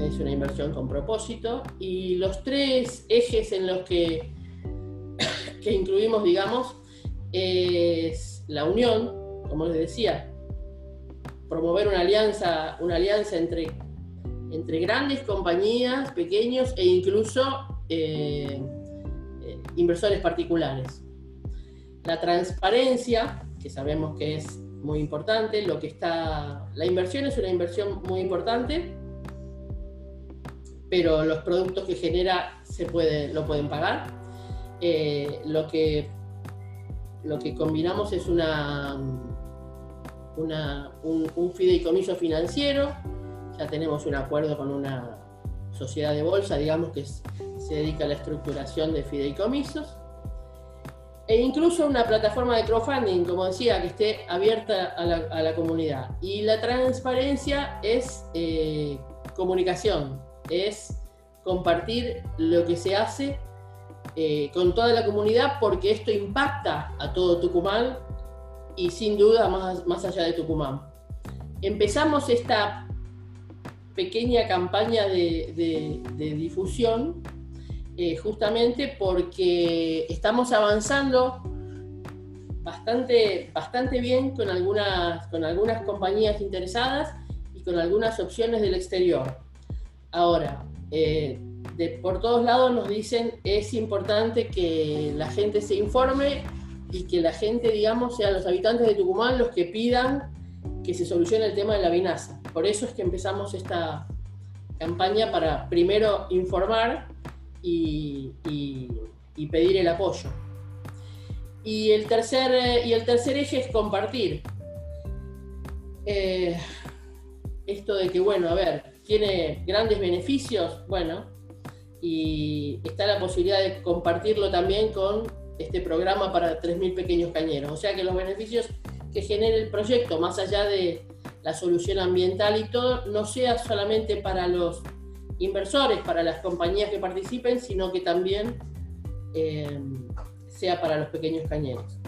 es una inversión con propósito. Y los tres ejes en los que, que incluimos, digamos, es la unión, como les decía, promover una alianza, una alianza entre, entre grandes compañías, pequeños e incluso eh, eh, inversores particulares. La transparencia, que sabemos que es muy importante, lo que está, la inversión es una inversión muy importante, pero los productos que genera se puede, lo pueden pagar. Eh, lo, que, lo que combinamos es una, una, un, un fideicomiso financiero, ya tenemos un acuerdo con una sociedad de bolsa, digamos que se dedica a la estructuración de fideicomisos e incluso una plataforma de crowdfunding, como decía, que esté abierta a la, comunidad. Y la transparencia es eh, comunicación, es compartir lo que se hace eh, con toda la comunidad porque esto impacta a todo Tucumán y sin duda más, más allá de Tucumán. Empezamos esta pequeña campaña de, difusión eh, justamente porque estamos avanzando bastante, bastante bien con algunas, con algunas compañías interesadas y con algunas opciones del exterior. Ahora, eh, por todos lados nos dicen es importante que la gente se informe y que la gente, digamos, sean los habitantes de Tucumán los que pidan que se solucione el tema de la vinaza. Por eso es que empezamos esta campaña para primero informar y, pedir el apoyo. Y el tercer, y el tercer eje es compartir. Eh, esto de que, bueno, a ver, tiene grandes beneficios, bueno, y está la posibilidad de compartirlo también con este programa para 3.000 pequeños cañeros. O sea que los beneficios que genere el proyecto, más allá de la solución ambiental y todo, no sea solamente para los inversores, para las compañías que participen, sino que también eh, sea para los pequeños cañeros.